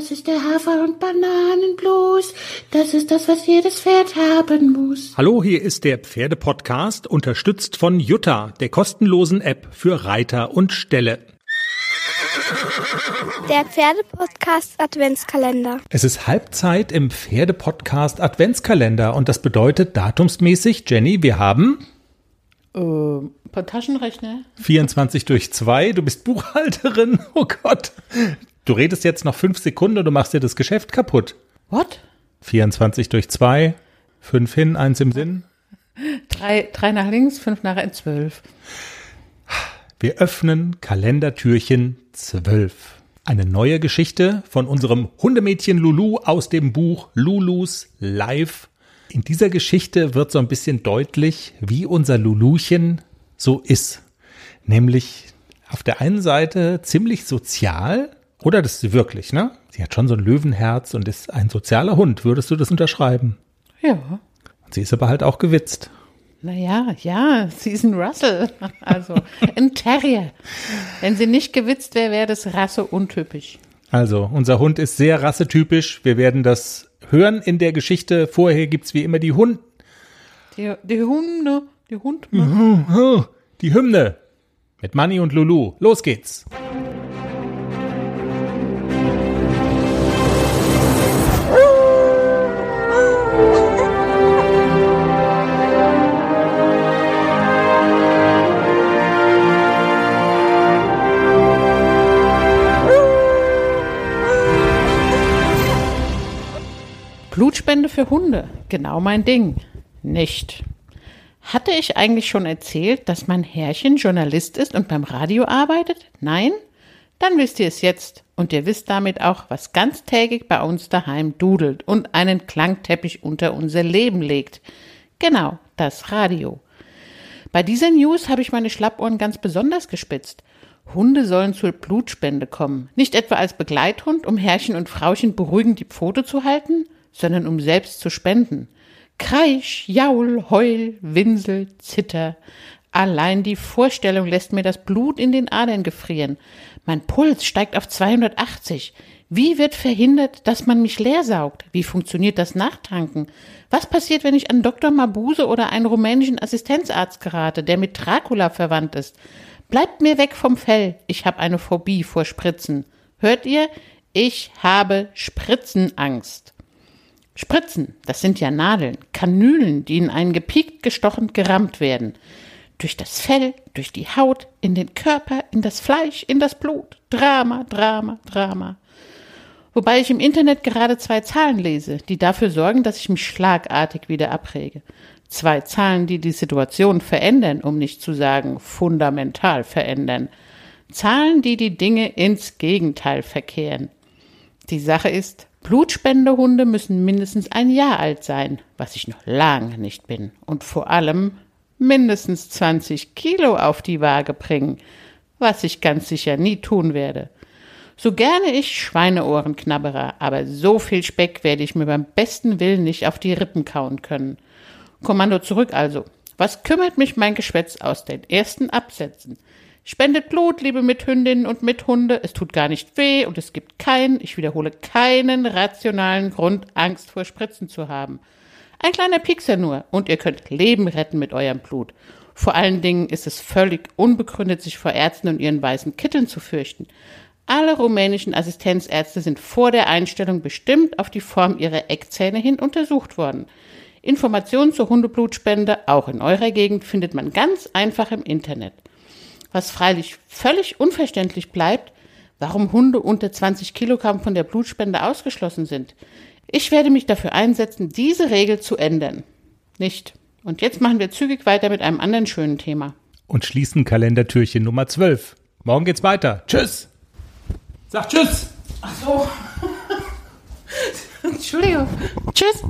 Das ist der Hafer- und Bananenblues. Das ist das, was jedes Pferd haben muss. Hallo, hier ist der Pferdepodcast, unterstützt von Jutta, der kostenlosen App für Reiter und Ställe. Der Pferdepodcast Adventskalender. Es ist Halbzeit im Pferdepodcast Adventskalender und das bedeutet datumsmäßig, Jenny, wir haben Äh, ein paar Taschenrechner. 24 durch 2, du bist Buchhalterin, oh Gott. Du redest jetzt noch fünf Sekunden und du machst dir das Geschäft kaputt. What? 24 durch 2, 5 hin, 1 im Sinn. Drei, drei nach links, fünf nach in zwölf. Wir öffnen Kalendertürchen 12. Eine neue Geschichte von unserem Hundemädchen Lulu aus dem Buch Lulus Life. In dieser Geschichte wird so ein bisschen deutlich, wie unser Luluchen so ist. Nämlich auf der einen Seite ziemlich sozial, oder das ist sie wirklich, ne? Sie hat schon so ein Löwenherz und ist ein sozialer Hund. Würdest du das unterschreiben? Ja. Sie ist aber halt auch gewitzt. Naja, ja, sie ist ein Russell. Also ein Terrier. Wenn sie nicht gewitzt wäre, wäre das Rasse untypisch. Also, unser Hund ist sehr rassetypisch. Wir werden das hören in der Geschichte. Vorher gibt's wie immer die Hund, Die, die Hunde, die Hund. die Hymne mit Manny und Lulu. Los geht's. Blutspende für Hunde. Genau mein Ding. Nicht. Hatte ich eigentlich schon erzählt, dass mein Herrchen Journalist ist und beim Radio arbeitet? Nein? Dann wisst ihr es jetzt. Und ihr wisst damit auch, was ganztägig bei uns daheim dudelt und einen Klangteppich unter unser Leben legt. Genau, das Radio. Bei dieser News habe ich meine Schlappohren ganz besonders gespitzt. Hunde sollen zur Blutspende kommen. Nicht etwa als Begleithund, um Herrchen und Frauchen beruhigend die Pfote zu halten, sondern um selbst zu spenden. Kreisch, Jaul, Heul, Winsel, Zitter. Allein die Vorstellung lässt mir das Blut in den Adern gefrieren. Mein Puls steigt auf 280. Wie wird verhindert, dass man mich leersaugt? Wie funktioniert das Nachtanken? Was passiert, wenn ich an Dr. Mabuse oder einen rumänischen Assistenzarzt gerate, der mit Dracula verwandt ist? Bleibt mir weg vom Fell. Ich habe eine Phobie vor Spritzen. Hört ihr? Ich habe Spritzenangst. Spritzen, das sind ja Nadeln, Kanülen, die in einen gepiekt gestochen gerammt werden. Durch das Fell, durch die Haut, in den Körper, in das Fleisch, in das Blut. Drama, Drama, Drama. Wobei ich im Internet gerade zwei Zahlen lese, die dafür sorgen, dass ich mich schlagartig wieder abrege. Zwei Zahlen, die die Situation verändern, um nicht zu sagen fundamental verändern. Zahlen, die die Dinge ins Gegenteil verkehren. Die Sache ist, Blutspendehunde müssen mindestens ein Jahr alt sein, was ich noch lange nicht bin. Und vor allem mindestens 20 Kilo auf die Waage bringen, was ich ganz sicher nie tun werde. So gerne ich Schweineohren knabbere, aber so viel Speck werde ich mir beim besten Willen nicht auf die Rippen kauen können. Kommando zurück also. Was kümmert mich mein Geschwätz aus den ersten Absätzen? Spendet Blut, liebe Mithündinnen und Mithunde. Es tut gar nicht weh und es gibt keinen, ich wiederhole, keinen rationalen Grund, Angst vor Spritzen zu haben. Ein kleiner Piekser nur und ihr könnt Leben retten mit eurem Blut. Vor allen Dingen ist es völlig unbegründet, sich vor Ärzten und ihren weißen Kitteln zu fürchten. Alle rumänischen Assistenzärzte sind vor der Einstellung bestimmt auf die Form ihrer Eckzähne hin untersucht worden. Informationen zur Hundeblutspende, auch in eurer Gegend, findet man ganz einfach im Internet. Was freilich völlig unverständlich bleibt, warum Hunde unter 20 Kilogramm von der Blutspende ausgeschlossen sind. Ich werde mich dafür einsetzen, diese Regel zu ändern. Nicht. Und jetzt machen wir zügig weiter mit einem anderen schönen Thema. Und schließen Kalendertürchen Nummer 12. Morgen geht's weiter. Tschüss. Sag Tschüss. Ach so. Entschuldigung. Tschüss.